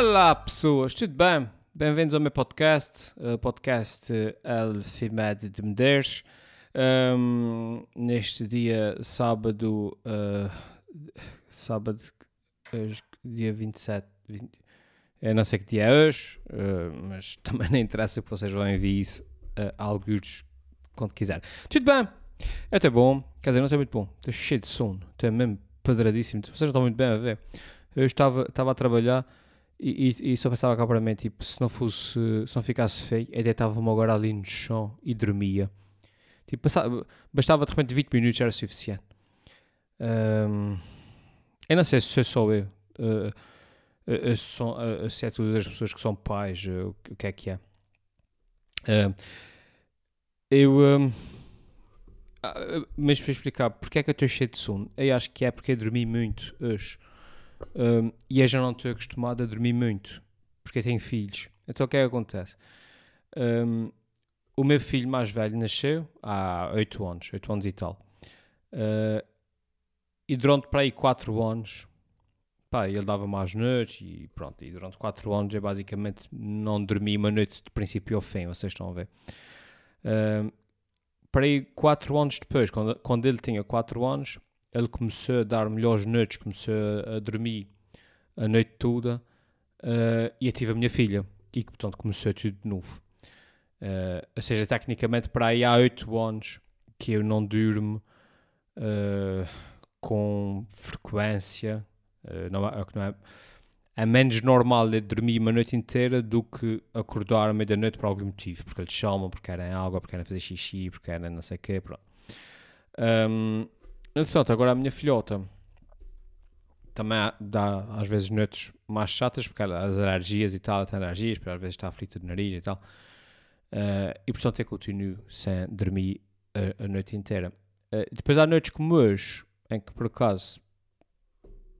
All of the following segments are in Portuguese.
Olá pessoas, tudo bem? Bem-vindos ao meu podcast, o podcast El FIMED de Medeiros. Um, neste dia, sábado, uh, sábado, dia 27, 20, eu não sei que dia é hoje, uh, mas também não interessa que vocês vão enviar isso a alguns quando quiser. Tudo bem? Eu estou bom, quer dizer, não estou muito bom, estou cheio de sono, estou mesmo pedradíssimo, vocês não estão muito bem a ver. Eu estava, estava a trabalhar e, e, e só pensava para mim, tipo, se não fosse, se não ficasse feio, eu deitava-me agora ali no chão e dormia. Tipo, passava, bastava de repente 20 minutos, era suficiente. Um, eu não sei se sou eu, uh, uh, uh, se é todas as pessoas que são pais, o que é que é. eu, mas para explicar porque é que eu estou cheio de sono, eu acho que é porque eu dormi muito hoje. Um, e eu já não estou acostumado a dormir muito, porque eu tenho filhos. Então o que é que acontece? Um, o meu filho mais velho nasceu há 8 anos, 8 anos e tal. Uh, e durante para aí 4 anos, pá, ele dava mais noites e pronto. E durante 4 anos eu basicamente não dormi uma noite de princípio ao fim, vocês estão a ver. Uh, para aí 4 anos depois, quando, quando ele tinha 4 anos, ele começou a dar melhores noites, começou a dormir a noite toda uh, e eu tive a minha filha e portanto começou tudo de novo. Uh, ou seja, tecnicamente para aí há 8 anos que eu não durmo uh, com frequência, não, é, não é, é menos normal de dormir uma noite inteira do que acordar à meia da noite por algum motivo, porque eles chamam, porque querem água, porque querem fazer xixi, porque querem não sei o quê, pronto. Um, Entretanto, agora a minha filhota também dá às vezes noites mais chatas, porque as alergias e tal, tem alergias, porque às vezes está aflita de nariz e tal. Uh, e portanto eu continuo sem dormir a, a noite inteira. Uh, depois há noites como hoje, em que por acaso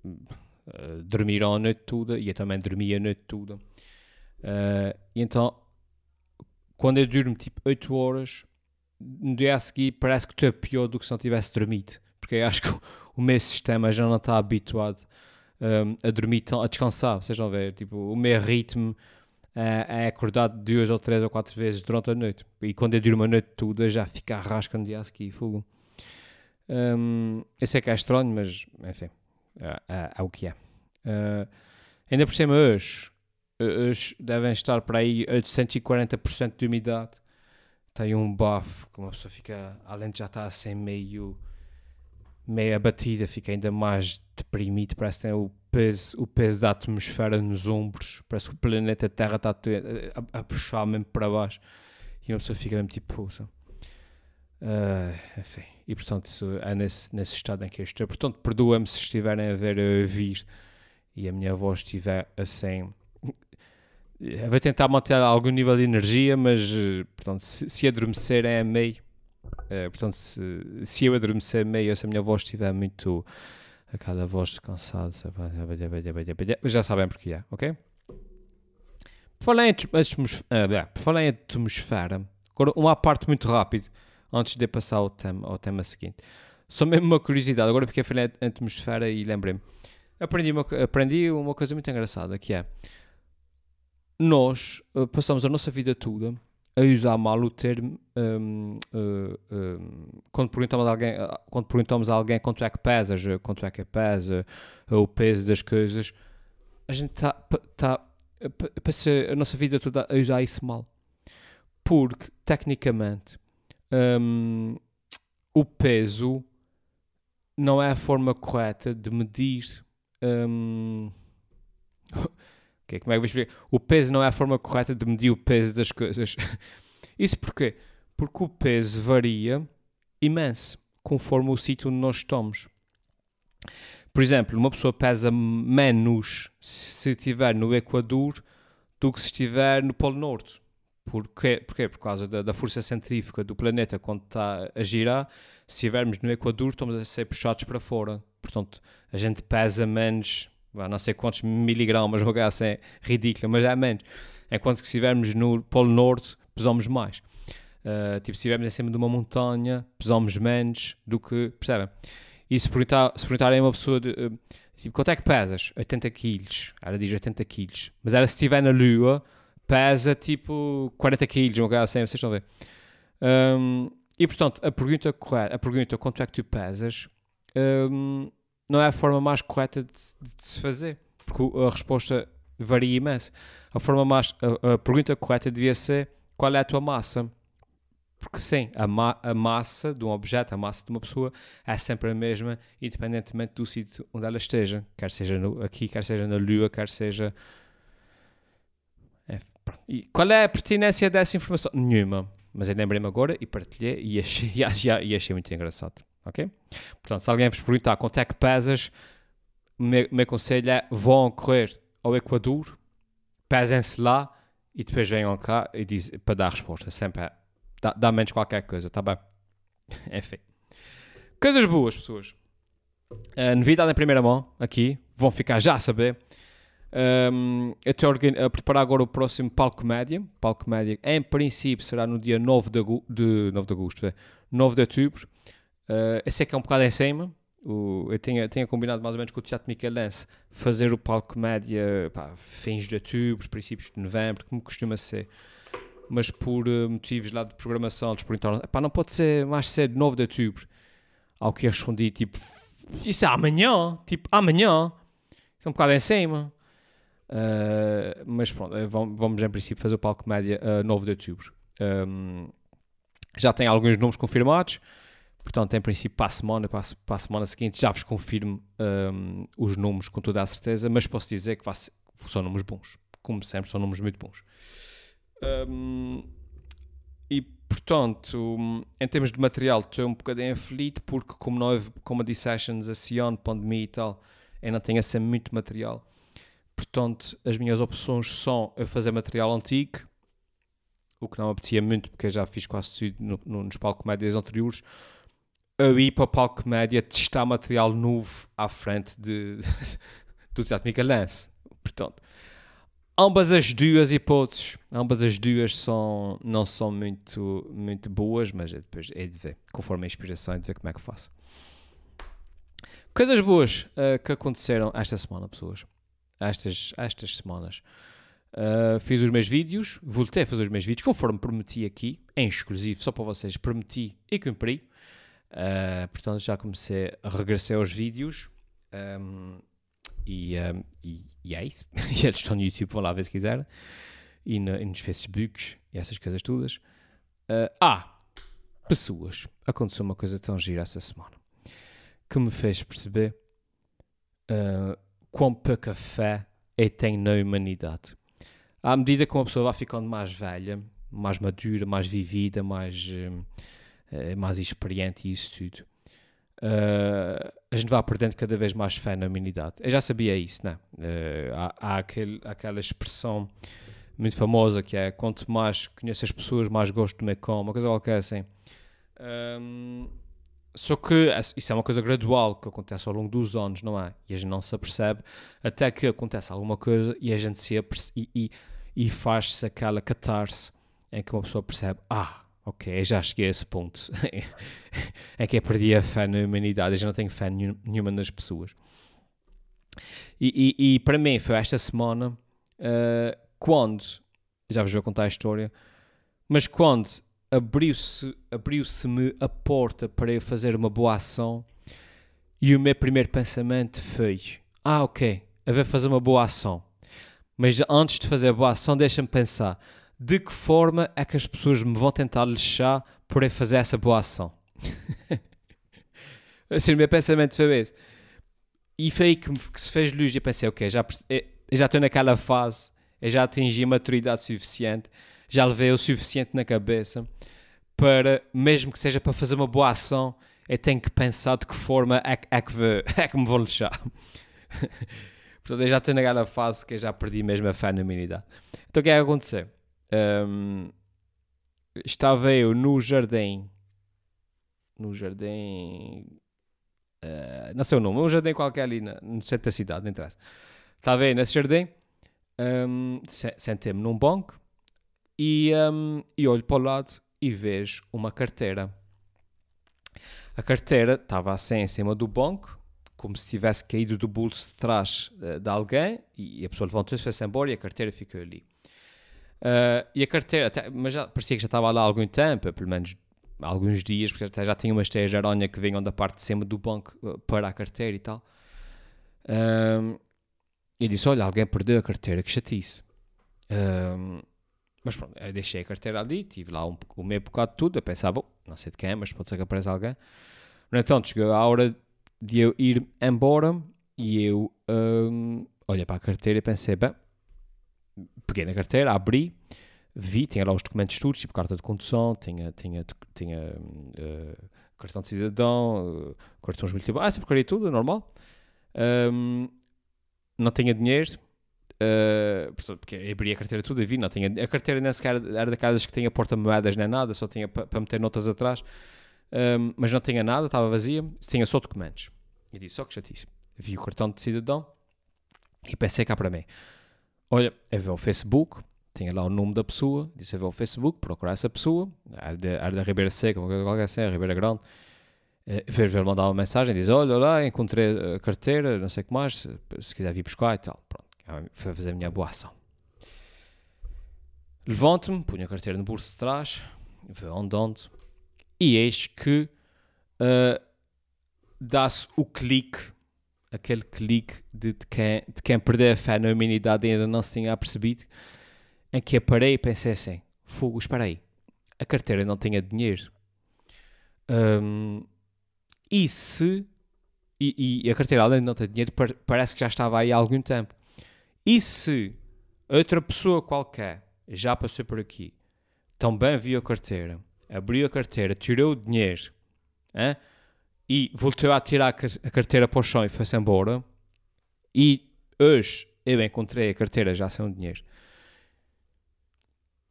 uh, dormiram a noite toda e eu também dormi a noite toda. Uh, e então, quando eu durmo tipo 8 horas, no dia a seguir parece que estou pior do que se não tivesse dormido porque acho que o meu sistema já não está habituado um, a dormir, tão, a descansar. Vocês vão ver, tipo, o meu ritmo é, é acordado duas ou três ou quatro vezes durante a noite. E quando eu durmo a noite toda, já fica a rasca no dia a seguir, fogo. Um, eu sei que é estranho, mas enfim, é, é, é o que é. Uh, ainda por cima, hoje, hoje devem estar para aí 840% de umidade. Tem um bafo que uma pessoa fica, além de já estar assim meio meio abatida, fica ainda mais deprimido, parece que tem o peso, o peso da atmosfera nos ombros, parece que o planeta Terra está a, a, a puxar mesmo para baixo e uma pessoa fica mesmo tipo. Uh, enfim, e portanto isso é nesse, nesse estado em que eu estou. Portanto, perdoa-me se estiverem a ver a vir e a minha voz estiver assim. Eu vou tentar manter algum nível de energia, mas portanto, se, se adormecer é meio Uh, portanto, se, se eu adormecer meio, se a minha voz estiver muito. aquela voz cansada, já sabem porque é, ok? Por falar em, atmosfera, uh, por falar em atmosfera, agora uma parte muito rápido, antes de passar ao tema, ao tema seguinte. Só mesmo uma curiosidade, agora porque eu falei em atmosfera e lembrei-me. Aprendi aprendi uma coisa muito engraçada, que é... Nós uh, passamos a nossa vida toda a usar mal o termo um, um, quando, perguntamos a alguém, quando perguntamos a alguém quanto é que pesas, quanto é que pesa, o peso das coisas, a gente está tá, passa a nossa vida toda a usar isso mal. Porque, tecnicamente, um, o peso não é a forma correta de medir. Um, como é que vou explicar? O peso não é a forma correta de medir o peso das coisas. Isso porquê? Porque o peso varia imenso conforme o sítio onde nós estamos. Por exemplo, uma pessoa pesa menos se estiver no Equador do que se estiver no Polo Norte. Porquê? Porquê? Por causa da, da força centrífuga do planeta quando está a girar. Se estivermos no Equador, estamos a ser puxados para fora. Portanto, a gente pesa menos não sei quantos miligramas, o gás é ridículo, mas é menos. Enquanto que se estivermos no Polo Norte, pesamos mais. Uh, tipo, se estivermos em cima de uma montanha, pesamos menos do que, percebem? E se, perguntar, se perguntarem a uma pessoa, de, uh, tipo, quanto é que pesas? 80 quilos. Ela diz 80 quilos. Mas ela, se estiver na lua, pesa tipo 40 quilos, um lugar assim, vocês estão a ver. Um, e portanto, a pergunta correta, a pergunta quanto é que tu pesas, um, não é a forma mais correta de, de, se fazer, porque a resposta varia imenso. A forma mais, a, a pergunta correta devia ser qual é a tua massa. Porque sim, a, ma a, massa de um objeto, a massa de uma pessoa é sempre a mesma, independentemente do sítio onde ela esteja. Quer seja no, aqui, quer seja na Lua, quer seja. É, e qual é a pertinência dessa informação? Nenhuma. Mas eu lembrei-me agora e partilhei e achei, e, achei, e achei muito engraçado. Ok? Portanto, se alguém vos perguntar quanto é que pesas, o meu, meu conselho é vão correr ao Equador, pesem-se lá e depois venham cá e diz, para dar a resposta. Sempre é Dá, dá menos qualquer coisa, tá bem? Enfim. Coisas boas, pessoas. Uh, novidade em primeira mão, aqui. Vão ficar já a saber. Um, eu estou a preparar agora o próximo Palco Média. Palco Média, em princípio, será no dia 9 de, de, 9 de agosto, 9 de outubro. Uh, eu sei que é um bocado em cima. O, eu tinha, tinha combinado mais ou menos com o Teatro Michelense fazer o Palco Média pá, fins de outubro, princípios de novembro, como costuma ser mas por uh, motivos lá de programação eles perguntaram, pá, não pode ser mais cedo, 9 de outubro. Ao que eu respondi, tipo, isso é amanhã, tipo, amanhã. Isso é um bocado em cima. Uh, mas pronto, eh, vamos, em princípio fazer o palco média uh, 9 de outubro. Um, já tem alguns nomes confirmados, portanto, em princípio, para a semana, para a, para a semana seguinte, já vos confirmo um, os nomes com toda a certeza, mas posso dizer que ser, são nomes bons. Como sempre, são nomes muito bons. Um, e portanto, em termos de material, estou um bocadinho aflito porque, como não houve comedy sessions assim pandemia e tal, ainda tenho assim muito material. Portanto, as minhas opções são a fazer material antigo, o que não apetecia muito porque eu já fiz quase tudo no, no, nos palco médias anteriores. A ir para o palco média testar material novo à frente de, do Teatro Micalense. Portanto, ambas as duas hipóteses, ambas as duas são, não são muito, muito boas, mas é depois é de ver, conforme a inspiração, é de ver como é que faço. Coisas boas uh, que aconteceram esta semana, pessoas. Estas, estas semanas. Uh, fiz os meus vídeos, voltei a fazer os meus vídeos, conforme prometi aqui, em exclusivo, só para vocês, prometi e cumpri. Uh, portanto, já comecei a regressar aos vídeos. Um, e, um, e, e, é isso. e eles estão no YouTube, vão lá ver se quiser. E, e nos Facebooks e essas coisas todas. Uh, ah, pessoas. Aconteceu uma coisa tão gira essa semana que me fez perceber uh, quão pouca fé é tem na humanidade. À medida que uma pessoa vai ficando mais velha, mais madura, mais vivida, mais, uh, mais experiente e isso tudo, uh, a gente vai perdendo cada vez mais fé na humanidade. Eu já sabia isso, né? Uh, há, há aquele, aquela expressão muito famosa que é quanto mais conheço as pessoas, mais gosto do meu cão, uma coisa qualquer assim. Um, só que isso é uma coisa gradual que acontece ao longo dos anos, não é? E a gente não se apercebe até que acontece alguma coisa e a gente se e, e, e faz-se aquela catarse em que uma pessoa percebe: ah, ok, já cheguei a esse ponto. é que eu perdi a fé na humanidade, eu já não tenho fé nenhuma nas pessoas. E, e, e para mim foi esta semana uh, quando, já vos vou contar a história, mas quando abriu-se abriu-se-me a porta para eu fazer uma boa ação e o meu primeiro pensamento foi, ah ok, eu vou fazer uma boa ação. Mas antes de fazer a boa ação, deixa-me pensar, de que forma é que as pessoas me vão tentar lixar por eu fazer essa boa ação? assim, o meu pensamento foi esse. E foi aí que, que se fez luz e pensei, ok, já, eu já estou naquela fase, eu já atingi a maturidade suficiente, já levei o suficiente na cabeça para, mesmo que seja para fazer uma boa ação, eu tenho que pensar de que forma é, é, que, é que me vão lixar. Portanto, eu já estou naquela fase que eu já perdi mesmo a fé na humanidade. Então o que é que aconteceu? Um, estava eu no jardim. No jardim. Uh, não sei o nome, um jardim qualquer ali na, no centro da cidade, não interessa. Estava aí nesse jardim, um, sentei-me num banco e, um, e olho para o lado e vejo uma carteira. A carteira estava assim em cima do banco, como se tivesse caído do bolso de trás uh, de alguém, e a pessoa levantou-se, foi-se embora e a carteira ficou ali. Uh, e a carteira, até, mas já parecia que já estava lá há algum tempo, pelo menos alguns dias, porque até já tinha umas teias de aranha que vinham da parte de cima do banco uh, para a carteira e tal. e disse: Olha, alguém perdeu a carteira, que chatice. mas pronto, eu deixei a carteira ali, tive lá um, um meio bocado de tudo. Eu pensava, não sei de quem, mas pode ser que apareça alguém. No entanto, chegou a hora de eu ir embora e eu um, olhei para a carteira e pensei: bem, peguei na carteira, abri, vi, tinha lá os documentos todos, tipo carta de condução, tinha, tinha, tinha uh, cartão de cidadão, uh, cartões multibanco, ah, sempre tudo, normal. Um, não tinha dinheiro, uh, portanto, porque abri a carteira tudo vi, não tinha, a carteira nem sequer era daquelas que tinha porta-moedas nem nada, só tinha para pa meter notas atrás, um, mas não tinha nada, estava vazia, tinha só documentos. E disse, só que chatice. Vi o cartão de cidadão e pensei cá para mim, olha, é ver o Facebook, tinha lá o nome da pessoa, disse a ver o Facebook, procurar essa pessoa, era da, Ribeira Seca, qualquer assim, a Ribeira Grande, fez ver mandar uma mensagem, diz, olha lá, encontrei a carteira, não sei o que mais, se, se quiser vir buscar e tal, pronto, foi fazer a minha boa ação. Levanto-me, punho a carteira no bolso de trás, vou andando, e eis que uh, dá-se o clique aquele clique de, de, quem, de quem perdeu a fé na humanidade e ainda não se tinha percebido, em que eu parei e pensei assim: fogo, espera aí, a carteira não tinha dinheiro. Um, e se. E, e, a carteira, além de não ter dinheiro, parece que já estava aí há algum tempo. E se outra pessoa qualquer já passou por aqui, também viu a carteira, abriu a carteira, tirou o dinheiro, hein? E voltou a tirar a carteira para o chão e foi-se embora. E hoje eu encontrei a carteira já sem o dinheiro.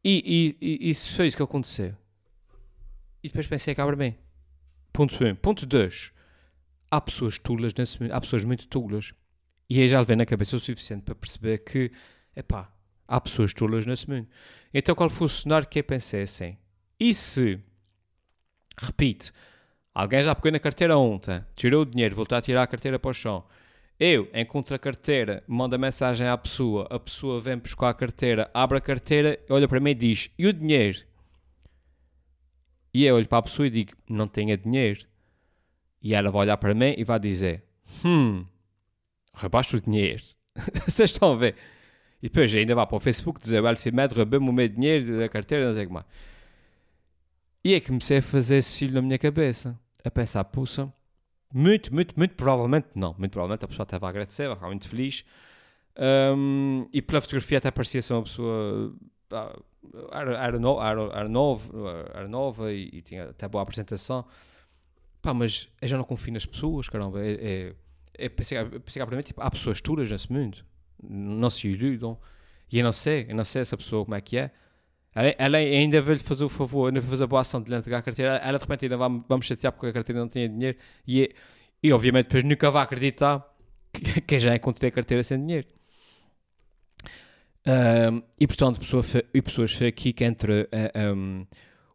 E, e, e isso foi isso que aconteceu. E depois pensei abre bem. Ponto 1. Um. Ponto 2. Há pessoas tulas nesse. Há pessoas muito tulas. E aí já levei na cabeça o suficiente para perceber que, epá, há pessoas tulas nesse mundo. Então qual foi o cenário que eu pensei assim? E se, repito, Alguém já pegou na carteira ontem, tirou o dinheiro, voltou a tirar a carteira para o chão. Eu encontro a carteira, mando a mensagem à pessoa, a pessoa vem buscar a carteira, abre a carteira, olha para mim e diz: E o dinheiro? E eu olho para a pessoa e digo: Não tenho dinheiro. E ela vai olhar para mim e vai dizer: Hum, roubaste o dinheiro. Vocês estão a ver? E depois ainda vai para o Facebook dizer: Well, Fimed roubou-me o meu dinheiro da carteira, não sei o que mais. E é que comecei a fazer esse filho na minha cabeça a pensar, puxa, muito, muito, muito provavelmente, não, muito provavelmente a pessoa estava a agradecer, estava muito feliz. Um, e pela fotografia até parecia ser uma pessoa. Ah, era, era, no, era, era, novo, era nova e, e, tinha até boa apresentação. Pá, mas eu já não confio nas pessoas, caramba. É, é, é pensei, pensei mim, tipo, há pessoas duras nesse mundo, não se iludam. E eu não sei, eu não sei essa pessoa como é que é. Ela ainda veio-lhe fazer o favor, ainda fazer a boa ação de lhe entregar a carteira. Ela de repente ainda vai, me chatear porque a carteira não tinha dinheiro. E, e obviamente depois nunca vai acreditar que, que já encontrei a carteira sem dinheiro. Um, e portanto, pessoa, e pessoas foi aqui que entre uh, um,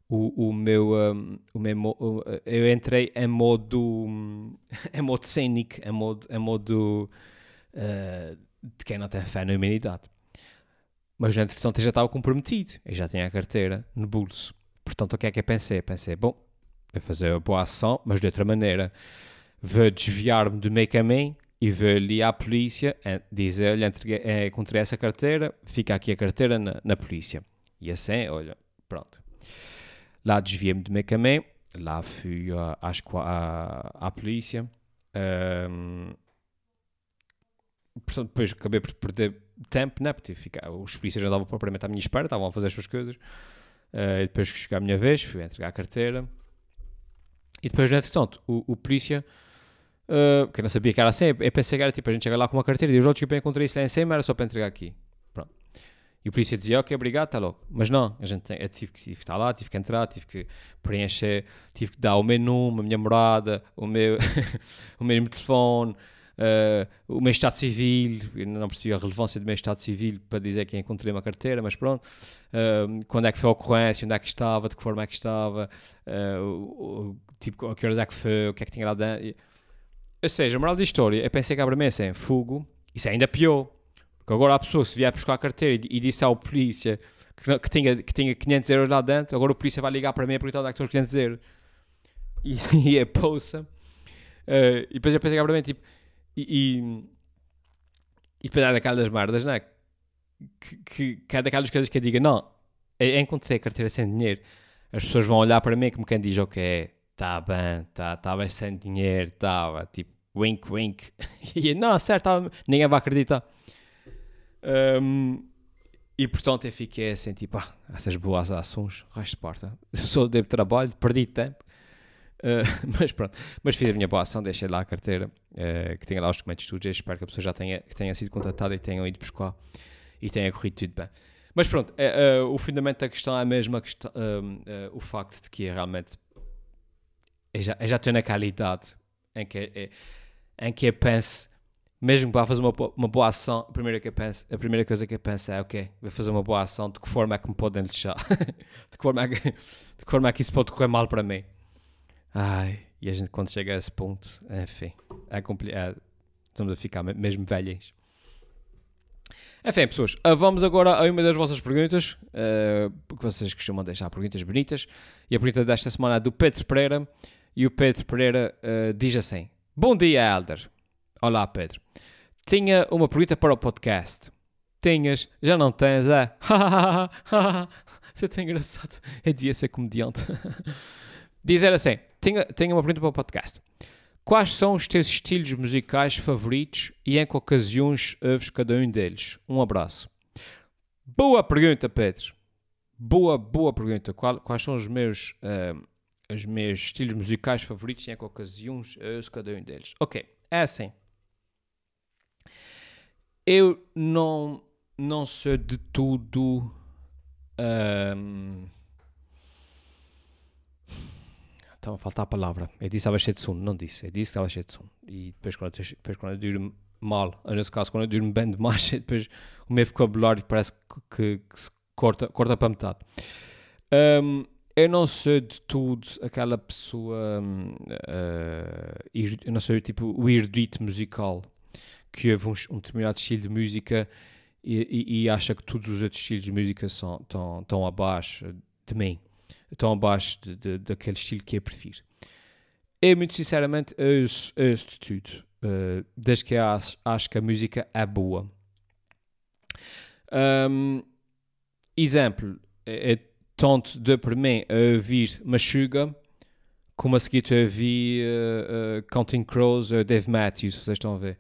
o, o meu. Um, o meu eu entrei em modo. em modo cênico, em modo, em modo uh, de quem não tem fé na humanidade. Mas, entretanto, eu já estava comprometido. Eu já tinha a carteira no bolso. Portanto, o que é que eu pensei? Pensei, bom, vou fazer a boa ação, mas de outra maneira. Vou desviar-me do meio caminho e vou ali à polícia dizer-lhe, encontrei essa carteira, fica aqui a carteira na, na polícia. E assim, olha, pronto. Lá desviei-me do meio caminho, lá fui à, à polícia. Um, portanto, depois acabei por perder tempo, né? Porque fica, os polícias estavam propriamente à minha espera, estavam a fazer as suas coisas. Uh, depois que chegou a minha vez, fui entregar a carteira. E depois, no entretanto, o, o polícia, uh, que não sabia que era assim, eu pensei que era tipo, a gente chega lá com uma carteira e os outros que eu encontrei isso lá em cima era só para entregar aqui. Pronto. E o polícia dizia, ok, obrigado, está logo. Mas não, a gente, eu tive, tive que estar lá, tive que entrar, tive que preencher, tive que dar o meu nome, a minha morada, o meu, o meu telefone, Uh, o meu estado civil, eu não percebi a relevância do meu estado civil para dizer que encontrei uma carteira, mas pronto. Uh, quando é que foi a ocorrência, onde é que estava, de que forma é que estava, uh, tipo, a que horas é que foi, o que é que tinha lá dentro. Ou seja, a moral da história, eu pensei que a mim assim, fogo, isso é ainda pior. Porque agora a pessoa, se vier buscar a carteira e, e disse ao polícia que, que, tinha, que tinha 500 euros lá dentro, agora o polícia vai ligar para mim a perguntar onde é que estão os 500 euros. E, e é poça. Uh, e depois eu pensei que mim, tipo, e, e, e depois há daquelas merdas, não é? Que, que, que há daquelas coisas que eu diga, não, eu encontrei a carteira sem dinheiro. As pessoas vão olhar para mim como quem diz, ok, está bem, tá, tá sem dinheiro, estava, tipo, wink, wink. E não, certo, tá, ninguém vai acreditar. Um, e portanto eu fiquei assim, tipo, ah, essas boas ações, resto de porta. Sou de trabalho, perdi tempo. Uh, mas pronto, mas fiz a minha boa ação, deixei lá a carteira, uh, que tenha lá os documentos todos, espero que a pessoa já tenha, que tenha sido contratada e tenha ido buscar e tenha corrido tudo bem. Mas pronto, uh, o fundamento da questão é mesmo a questão, o facto de que realmente eu já, eu já estou naquela idade em que, em que eu penso mesmo para fazer uma, uma boa ação, a primeira, que penso, a primeira coisa que eu penso é, ok, vou fazer uma boa ação, de que forma é que me podem deixar? de, que forma é que, de que forma é que isso pode correr mal para mim? Ai, e a gente quando chega a esse ponto, enfim, é complicado, estamos a ficar mesmo velhos. Enfim, pessoas, ah, vamos agora a uma das vossas perguntas, uh, porque vocês costumam deixar perguntas bonitas, e a pergunta desta semana é do Pedro Pereira, e o Pedro Pereira uh, diz assim, Bom dia, Elder. Olá, Pedro. Tinha uma pergunta para o podcast. Tinhas, já não tens, é? Você é engraçado. É dia ser comediante. Dizer assim: tinha uma pergunta para o podcast. Quais são os teus estilos musicais favoritos e em que ocasiões ouves cada um deles? Um abraço. Boa pergunta, Pedro. Boa, boa pergunta. Qual, quais são os meus, uh, os meus estilos musicais favoritos e em que ocasiões ouves cada um deles? Ok, é assim eu não, não sou de tudo. Um, estava a faltar a palavra. Eu disse que estava cheio de sono. Não disse. Eu disse que estava cheio de sono. E depois, quando eu, depois, quando eu durmo mal, nesse caso, quando eu durmo bem demais, depois o meu vocabulário parece que, que, que se corta, corta para metade. Um, eu não sou de tudo aquela pessoa. Uh, eu não sou tipo o erudito musical que ouve um, um determinado estilo de música e, e, e, acha que todos os outros estilos de música são, estão, estão abaixo de mim, estão abaixo de, de, daquele estilo que eu prefiro. Eu, muito sinceramente, ouço, ouço de tudo, uh, desde que eu acho, acho, que a música é boa. Um, exemplo, é, é tanto de para mim a ouvir Machuga como a seguir a ouvir uh, uh, Counting Crows ou Dave Matthews, vocês estão a ver.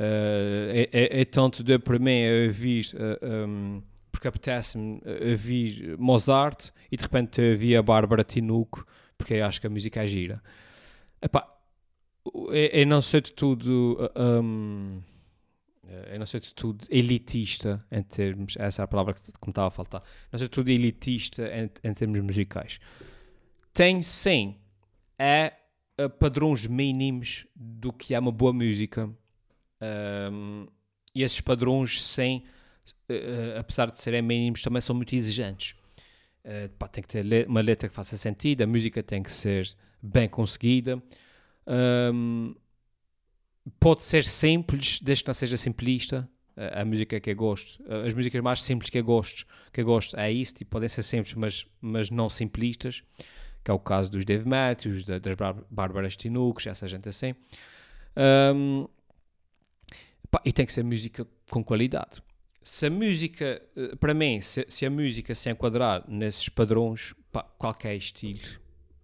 É, é, é, tanto de para mim a ouvir, um, porque apetece-me ouvir Mozart e de repente ouvir a Bárbara Tinuco, porque acho que a música é gira. Epá, eu, não sei de tudo. Um, eu não sei de tudo elitista em termos. Essa é a palavra que, que me estava a faltar. Não sei de tudo elitista em, em termos musicais. Tem sim. É padrões mínimos do que é uma boa música um, e esses padrões, sem, uh, apesar de serem mínimos, também são muito exigentes. Uh, pá, tem que ter le uma letra que faça sentido, a música tem que ser bem conseguida. Um, pode ser simples, desde que não seja simplista. Uh, a música que eu gosto, as músicas mais simples que eu gosto, que eu gosto é isso, tipo, podem ser simples, mas, mas não simplistas, que é o caso dos Dave Matthews, da, das Bárbaras Tinucos, essa gente assim. Um, Pá, e tem que ser música com qualidade. Se a música, eh, para mim, se, se a música se enquadrar nesses padrões, pá, qualquer estilo,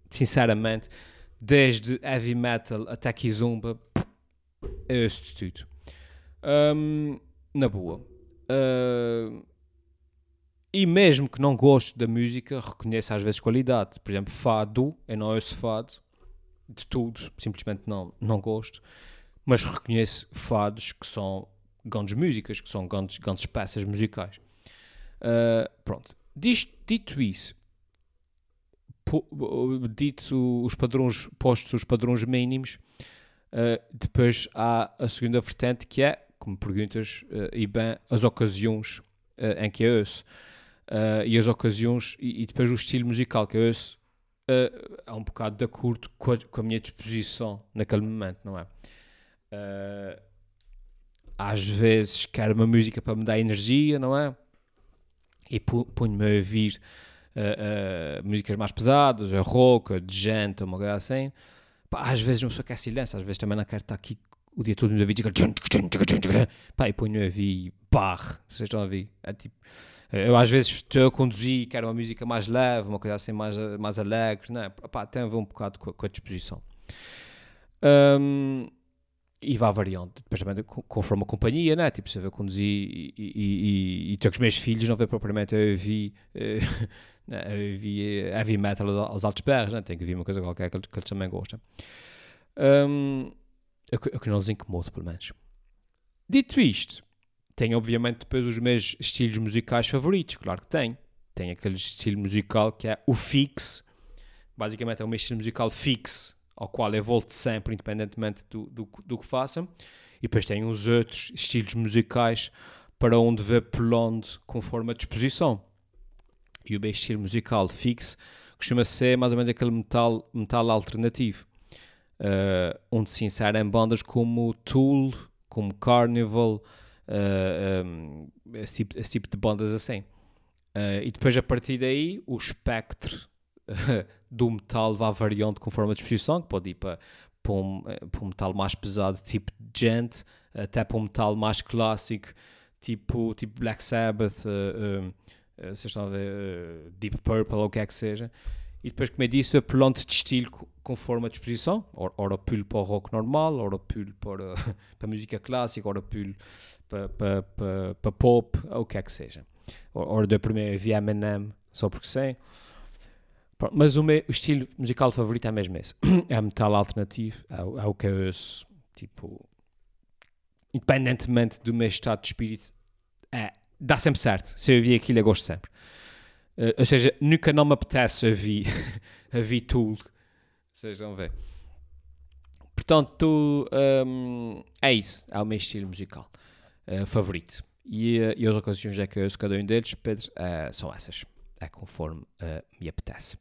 sinceramente, desde heavy metal até kizumba, é isso tudo. Um, na boa. Uh, e mesmo que não goste da música, reconheço às vezes qualidade. Por exemplo, fado, eu não ouço fado de tudo, simplesmente não, não gosto mas reconheço fados que são grandes músicas, que são grandes, grandes peças musicais. Uh, pronto. Dito, isso, po, dito os padrões, postos os padrões mínimos, Uh, depois há a segunda vertente que é, como perguntas, uh, e bem, as ocasiões em que eu ouço. e as ocasiões, e, e, depois o estilo musical que eu ouço, é um bocado de acordo com a, com a, minha disposição naquele momento, não é? Às vezes quero uma música para me dar energia, não é? E ponho-me a ouvir músicas mais pesadas, a rock, de gente, uma coisa assim Pá, às vezes uma pessoa quer silêncio, às vezes também não quer estar aqui o dia todo nos ouvidos pá, e ponho a ouvir barre, vocês estão a ouvir? É tipo, eu às vezes estou a conduzir e quero uma música mais leve, uma coisa assim mais, mais alegre, não é? Pá, tem a ver um bocado com a, com a disposição. Um, e vá variando, depois também conforme a companhia, né? Tipo, se eu vou conduzir e, e, e, e, os meus filhos, não vê propriamente eu ouvir uh, havia heavy metal aos altos berros, né? tem que vir uma coisa qualquer que, eles também gostam. Um, é o que não lhes incomoda, pelo menos. Dito isto, tem obviamente depois os meus estilos musicais favoritos, claro que tem. Tem aquele estilo musical que é o fixo, basicamente é o meu estilo musical fixo, ao qual eu volto sempre, independentemente do, do, do que façam. E depois tem os outros estilos musicais para onde vê pulando conforme a disposição e o meu estilo musical fixo costuma ser mais ou menos aquele metal, metal alternativo, uh, onde se inserem bandas como Tool, como Carnival, uh, um, esse, tipo, esse, tipo, de bandas assim. Uh, e depois a partir daí o espectro do metal vai variando conforme a disposição, que pode ir para, para, um, para um metal mais pesado, tipo Gent, até para um metal mais clássico, tipo, tipo Black Sabbath, uh, uh, estão a ver, Deep Purple ou o que é que seja, e depois, como eu disse, apelando de estilo conforme a disposição, ora pulo para o rock normal, ora pulo para, para a música clássica, ora pulo para, para, para, para pop, ou o que é que seja. Ora da primeira via Eminem, só porque sei. Mas o meu estilo musical favorito é mesmo esse. É metal alternativo, é, é o que eu ouço, tipo, independentemente do meu estado de espírito, é dá sempre certo. Se eu ouvir aquilo, eu gosto sempre. Uh, ou seja, nunca não me apetece ouvir, ouvir Tool. Vocês vão ver. Portanto, um, é isso. É o meu estilo musical uh, favorito. E, uh, e as ocasiões é que eu ouço cada um deles, Pedro, são essas. É conforme me apetece.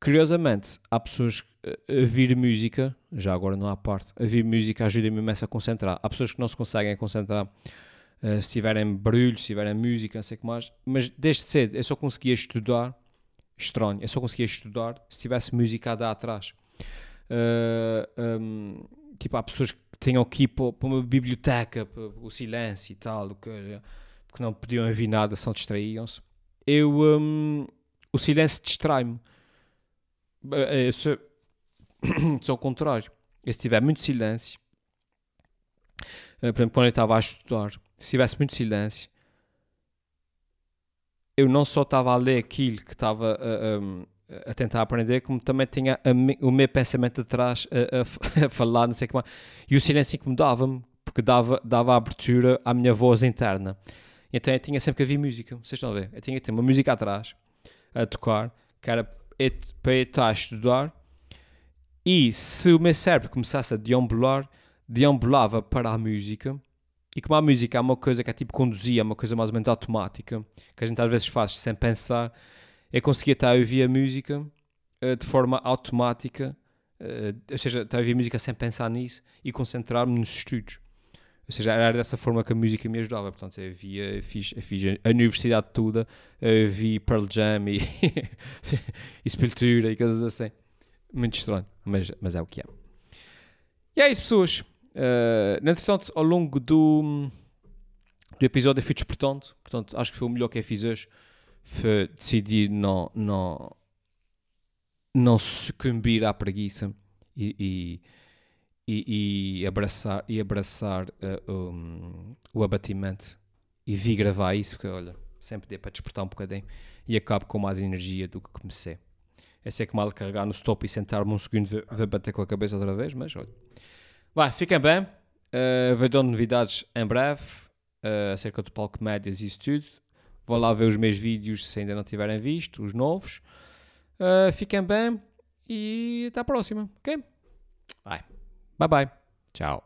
Curiosamente, há pessoas que a ouvir música, já agora não há parte, a ouvir música ajuda-me imenso a concentrar. Há pessoas que não se conseguem concentrar uh, se tiverem barulho, se tiverem música, não sei o que mais. Mas desde cedo eu só conseguia estudar, estranho, eu só conseguia estudar se tivesse música a dar atrás. Uh, eh, um, tipo, há pessoas que tinham que ir para, uma biblioteca, para o silêncio e tal, que, não podiam ouvir nada, só distraíam-se. Eu, um, o silêncio distrai-me. Sou, sou ao contrário. Se tiver muito silêncio, uh, por exemplo, quando eu estava a estudar, se tivesse muito silêncio, eu não só estava a ler aquilo que estava a, a, a tentar aprender, como também tinha o meu pensamento atrás a, a, falar, não sei como. E o silêncio incomodava-me, porque dava, dava abertura à minha voz interna. Então eu tinha sempre que ouvir música, vocês estão a ver? Eu tinha que ter uma música atrás, a tocar, que era para eu estar a estudar. E se o meu cérebro começasse a deambular, deambulava para a música e como a música é uma coisa que é tipo conduzir, é uma coisa mais ou menos automática, que a gente às vezes faz sem pensar, eu conseguia estar a ouvir a música uh, de forma automática, uh, ou seja, estar a ouvir a música sem pensar nisso e concentrar-me nos estudos. Ou seja, era dessa forma que a música me ajudava. Portanto, eu via, fiz, fiz a universidade toda, vi Pearl Jam e, e Sepultura e coisas assim. Muito estranho, mas, mas é o que é. E é isso, pessoas. Uh, entretanto, ao longo do, do episódio, eu fui despertando. Portanto, acho que foi o melhor que eu fiz hoje. Foi decidir não, não, não sucumbir à preguiça e, e, e, e abraçar, e abraçar uh, um, o abatimento. E vi gravar isso, porque olha, sempre deu para despertar um bocadinho. E acabo com mais energia do que comecei. Eu sei que mal carregar no stop e sentar-me um segundo, vai bater com a cabeça outra vez, mas olha. Vai, fiquem bem. Uh, vou dando novidades em breve uh, acerca do palco médias e isso tudo. Vão lá ver os meus vídeos se ainda não tiverem visto, os novos. Uh, fiquem bem e até a próxima, ok? Vai. Bye bye. Tchau.